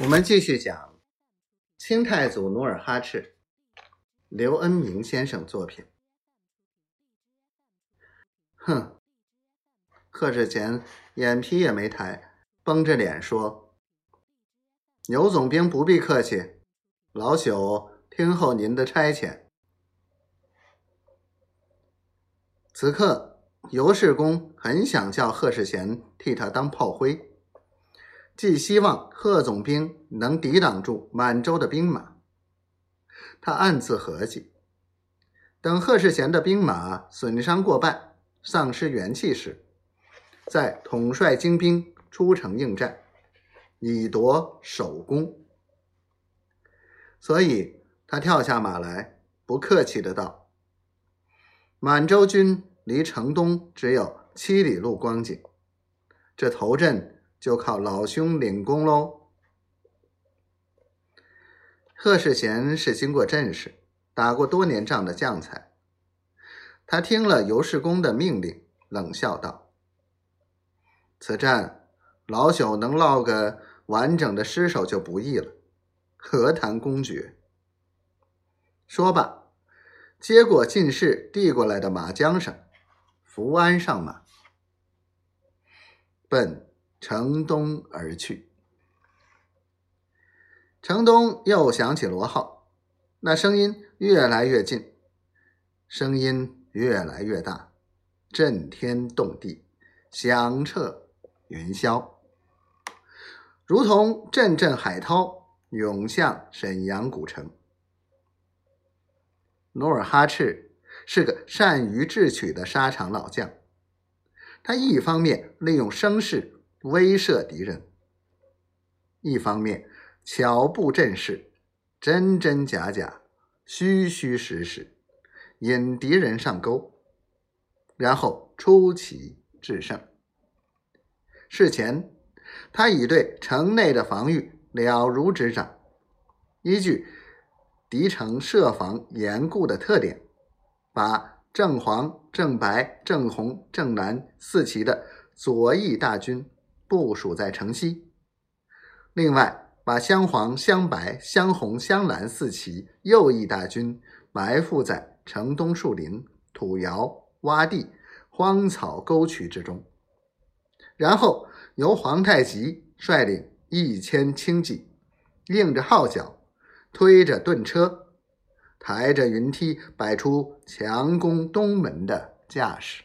我们继续讲清太祖努尔哈赤，刘恩明先生作品。哼，贺世贤眼皮也没抬，绷着脸说：“牛总兵不必客气，老朽听候您的差遣。”此刻，尤世公很想叫贺世贤替他当炮灰。寄希望贺总兵能抵挡住满洲的兵马。他暗自合计：等贺世贤的兵马损伤过半、丧失元气时，再统帅精兵出城应战，以夺首功。所以，他跳下马来，不客气的道：“满洲军离城东只有七里路光景，这头阵。”就靠老兄领功喽。贺世贤是经过阵势、打过多年仗的将才，他听了尤世公的命令，冷笑道：“此战老朽能落个完整的尸首就不易了，何谈公爵？”说罢，接过进士递过来的马缰绳，扶鞍上马，奔。城东而去，城东又响起锣号，那声音越来越近，声音越来越大，震天动地，响彻云霄，如同阵阵海涛涌向沈阳古城。努尔哈赤是个善于智取的沙场老将，他一方面利用声势。威慑敌人，一方面巧布阵势，真真假假，虚虚实实，引敌人上钩，然后出奇制胜。事前，他已对城内的防御了如指掌，依据敌城设防严固的特点，把正黄、正白、正红、正蓝四旗的左翼大军。部署在城西，另外把镶黄、镶白、镶红、镶蓝四旗右翼大军埋伏在城东树林、土窑、洼地、荒草沟渠之中，然后由皇太极率领一千轻骑，应着号角，推着盾车，抬着云梯，摆出强攻东门的架势。